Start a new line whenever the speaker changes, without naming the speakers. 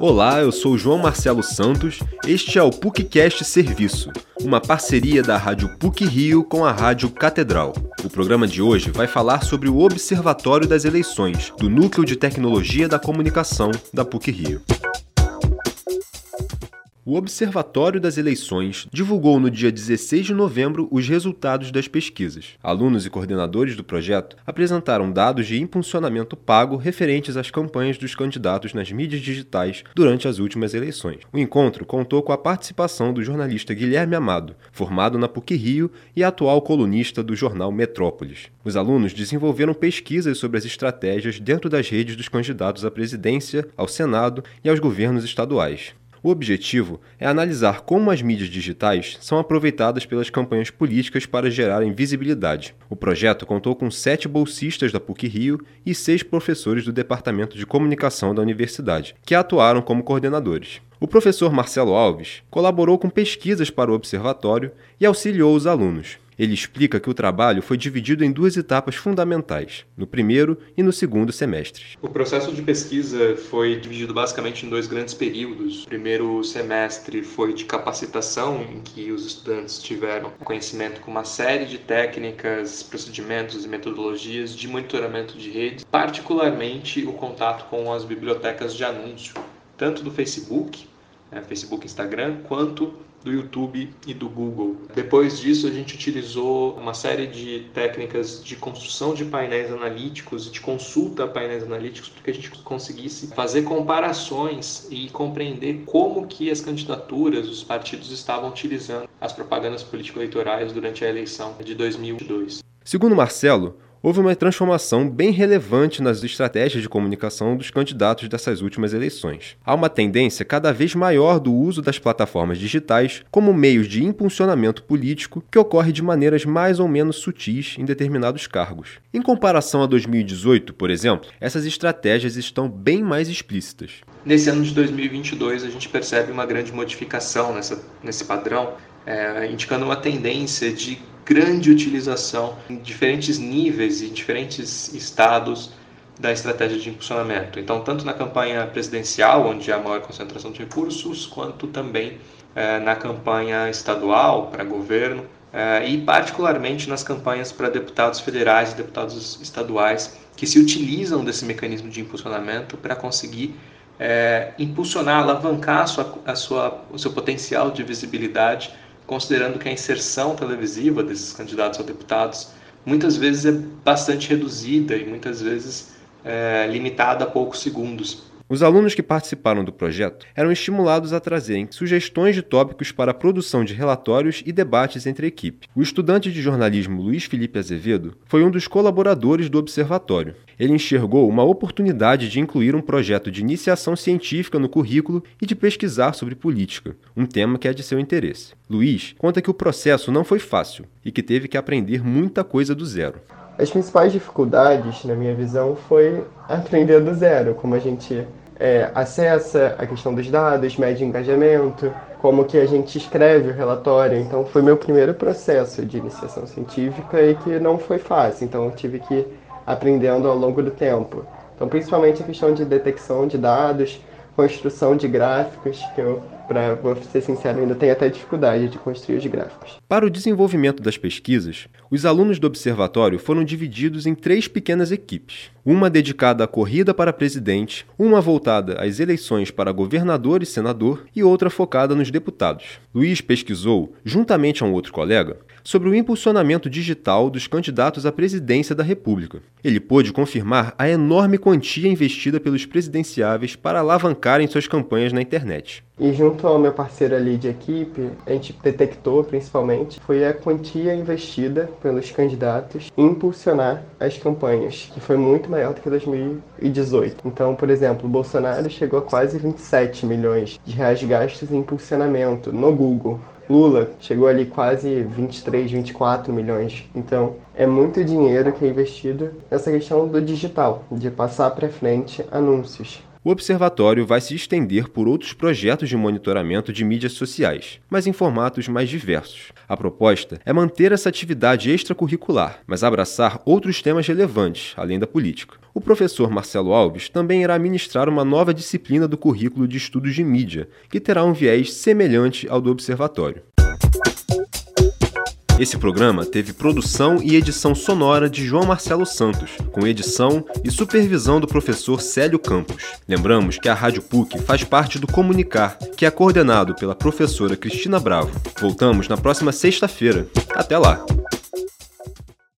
Olá, eu sou João Marcelo Santos. Este é o PUCcast Serviço, uma parceria da Rádio PUC Rio com a Rádio Catedral. O programa de hoje vai falar sobre o Observatório das Eleições, do Núcleo de Tecnologia da Comunicação da PUC Rio. O Observatório das Eleições divulgou no dia 16 de novembro os resultados das pesquisas. Alunos e coordenadores do projeto apresentaram dados de impulsionamento pago referentes às campanhas dos candidatos nas mídias digitais durante as últimas eleições. O encontro contou com a participação do jornalista Guilherme Amado, formado na PUC Rio e atual colunista do jornal Metrópolis. Os alunos desenvolveram pesquisas sobre as estratégias dentro das redes dos candidatos à presidência, ao Senado e aos governos estaduais. O objetivo é analisar como as mídias digitais são aproveitadas pelas campanhas políticas para gerarem visibilidade. O projeto contou com sete bolsistas da PUC Rio e seis professores do Departamento de Comunicação da Universidade, que atuaram como coordenadores. O professor Marcelo Alves colaborou com pesquisas para o observatório e auxiliou os alunos. Ele explica que o trabalho foi dividido em duas etapas fundamentais, no primeiro e no segundo semestres.
O processo de pesquisa foi dividido basicamente em dois grandes períodos. O primeiro semestre foi de capacitação, em que os estudantes tiveram conhecimento com uma série de técnicas, procedimentos e metodologias de monitoramento de redes, particularmente o contato com as bibliotecas de anúncio, tanto do Facebook, né, Facebook, Instagram, quanto do YouTube e do Google. Depois disso, a gente utilizou uma série de técnicas de construção de painéis analíticos e de consulta a painéis analíticos para que a gente conseguisse fazer comparações e compreender como que as candidaturas, os partidos estavam utilizando as propagandas político-eleitorais durante a eleição de 2022.
Segundo Marcelo, houve uma transformação bem relevante nas estratégias de comunicação dos candidatos dessas últimas eleições. Há uma tendência cada vez maior do uso das plataformas digitais como meios de impulsionamento político que ocorre de maneiras mais ou menos sutis em determinados cargos. Em comparação a 2018, por exemplo, essas estratégias estão bem mais explícitas.
Nesse ano de 2022, a gente percebe uma grande modificação nessa, nesse padrão, é, indicando uma tendência de grande utilização em diferentes níveis e diferentes estados da estratégia de impulsionamento. Então, tanto na campanha presidencial, onde há maior concentração de recursos, quanto também é, na campanha estadual para governo é, e particularmente nas campanhas para deputados federais e deputados estaduais que se utilizam desse mecanismo de impulsionamento para conseguir é, impulsionar, alavancar a sua, a sua, o seu potencial de visibilidade considerando que a inserção televisiva desses candidatos a deputados muitas vezes é bastante reduzida e muitas vezes é, limitada a poucos segundos.
Os alunos que participaram do projeto eram estimulados a trazerem sugestões de tópicos para a produção de relatórios e debates entre a equipe. O estudante de jornalismo Luiz Felipe Azevedo foi um dos colaboradores do observatório. Ele enxergou uma oportunidade de incluir um projeto de iniciação científica no currículo e de pesquisar sobre política, um tema que é de seu interesse. Luiz conta que o processo não foi fácil e que teve que aprender muita coisa do zero.
As principais dificuldades, na minha visão, foi aprender do zero, como a gente é, acessa a questão dos dados, mede engajamento, como que a gente escreve o relatório. Então foi meu primeiro processo de iniciação científica e que não foi fácil, então eu tive que ir aprendendo ao longo do tempo. Então principalmente a questão de detecção de dados, construção de gráficos, que eu para ser sincero, ainda tenho até dificuldade de construir os gráficos.
Para o desenvolvimento das pesquisas, os alunos do observatório foram divididos em três pequenas equipes: uma dedicada à corrida para presidente, uma voltada às eleições para governador e senador e outra focada nos deputados. Luiz pesquisou, juntamente a um outro colega, sobre o impulsionamento digital dos candidatos à presidência da República. Ele pôde confirmar a enorme quantia investida pelos presidenciáveis para alavancarem suas campanhas na internet.
E junto ao meu parceiro ali de equipe, a gente detectou principalmente foi a quantia investida pelos candidatos em impulsionar as campanhas, que foi muito maior do que 2018. Então, por exemplo, Bolsonaro chegou a quase 27 milhões de reais gastos em impulsionamento no Google. Lula chegou ali quase 23, 24 milhões. Então, é muito dinheiro que é investido nessa questão do digital, de passar para frente anúncios.
O observatório vai se estender por outros projetos de monitoramento de mídias sociais, mas em formatos mais diversos. A proposta é manter essa atividade extracurricular, mas abraçar outros temas relevantes, além da política. O professor Marcelo Alves também irá ministrar uma nova disciplina do currículo de estudos de mídia, que terá um viés semelhante ao do observatório. Esse programa teve produção e edição sonora de João Marcelo Santos, com edição e supervisão do professor Célio Campos. Lembramos que a Rádio PUC faz parte do Comunicar, que é coordenado pela professora Cristina Bravo. Voltamos na próxima sexta-feira. Até lá!